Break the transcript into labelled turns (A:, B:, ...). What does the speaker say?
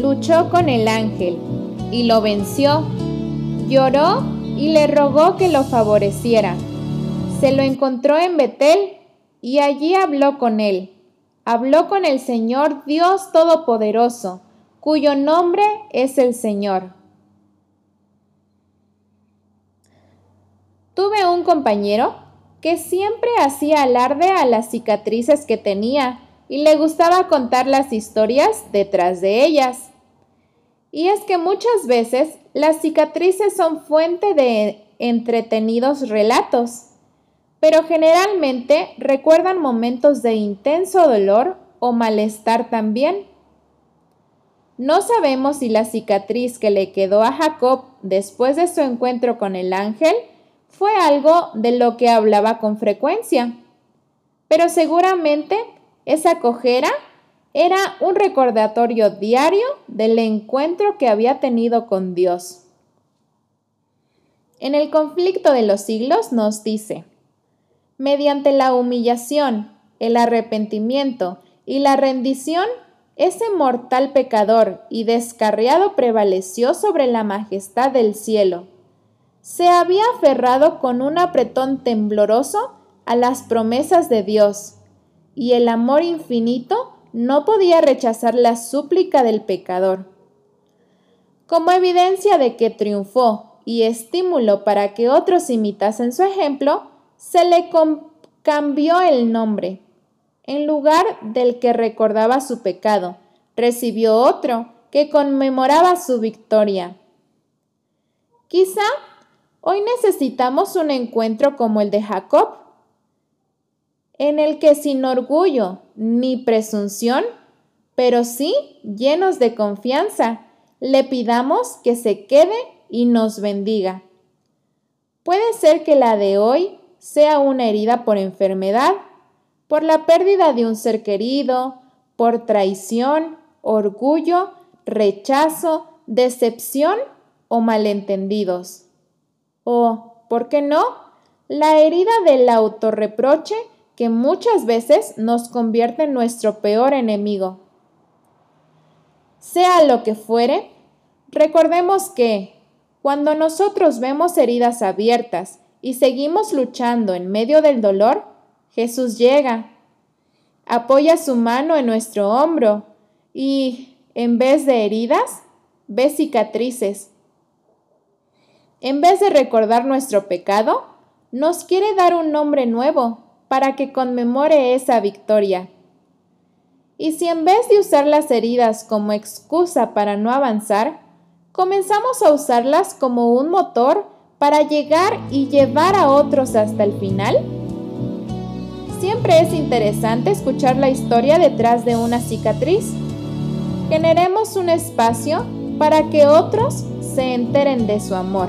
A: luchó con el ángel y lo venció. Lloró y le rogó que lo favoreciera. Se lo encontró en Betel y allí habló con él. Habló con el Señor Dios Todopoderoso, cuyo nombre es el Señor. Tuve un compañero que siempre hacía alarde a las cicatrices que tenía y le gustaba contar las historias detrás de ellas. Y es que muchas veces las cicatrices son fuente de entretenidos relatos, pero generalmente recuerdan momentos de intenso dolor o malestar también. No sabemos si la cicatriz que le quedó a Jacob después de su encuentro con el ángel fue algo de lo que hablaba con frecuencia, pero seguramente esa cojera era un recordatorio diario del encuentro que había tenido con Dios. En el conflicto de los siglos nos dice, mediante la humillación, el arrepentimiento y la rendición, ese mortal pecador y descarriado prevaleció sobre la majestad del cielo se había aferrado con un apretón tembloroso a las promesas de Dios, y el amor infinito no podía rechazar la súplica del pecador. Como evidencia de que triunfó y estímulo para que otros imitasen su ejemplo, se le cambió el nombre. En lugar del que recordaba su pecado, recibió otro que conmemoraba su victoria. Quizá Hoy necesitamos un encuentro como el de Jacob, en el que sin orgullo ni presunción, pero sí llenos de confianza, le pidamos que se quede y nos bendiga. Puede ser que la de hoy sea una herida por enfermedad, por la pérdida de un ser querido, por traición, orgullo, rechazo, decepción o malentendidos o, ¿por qué no?, la herida del autorreproche que muchas veces nos convierte en nuestro peor enemigo. Sea lo que fuere, recordemos que cuando nosotros vemos heridas abiertas y seguimos luchando en medio del dolor, Jesús llega, apoya su mano en nuestro hombro y, en vez de heridas, ve cicatrices en vez de recordar nuestro pecado, nos quiere dar un nombre nuevo para que conmemore esa victoria. Y si en vez de usar las heridas como excusa para no avanzar, comenzamos a usarlas como un motor para llegar y llevar a otros hasta el final? Siempre es interesante escuchar la historia detrás de una cicatriz. Generemos un espacio para que otros se enteren de su amor.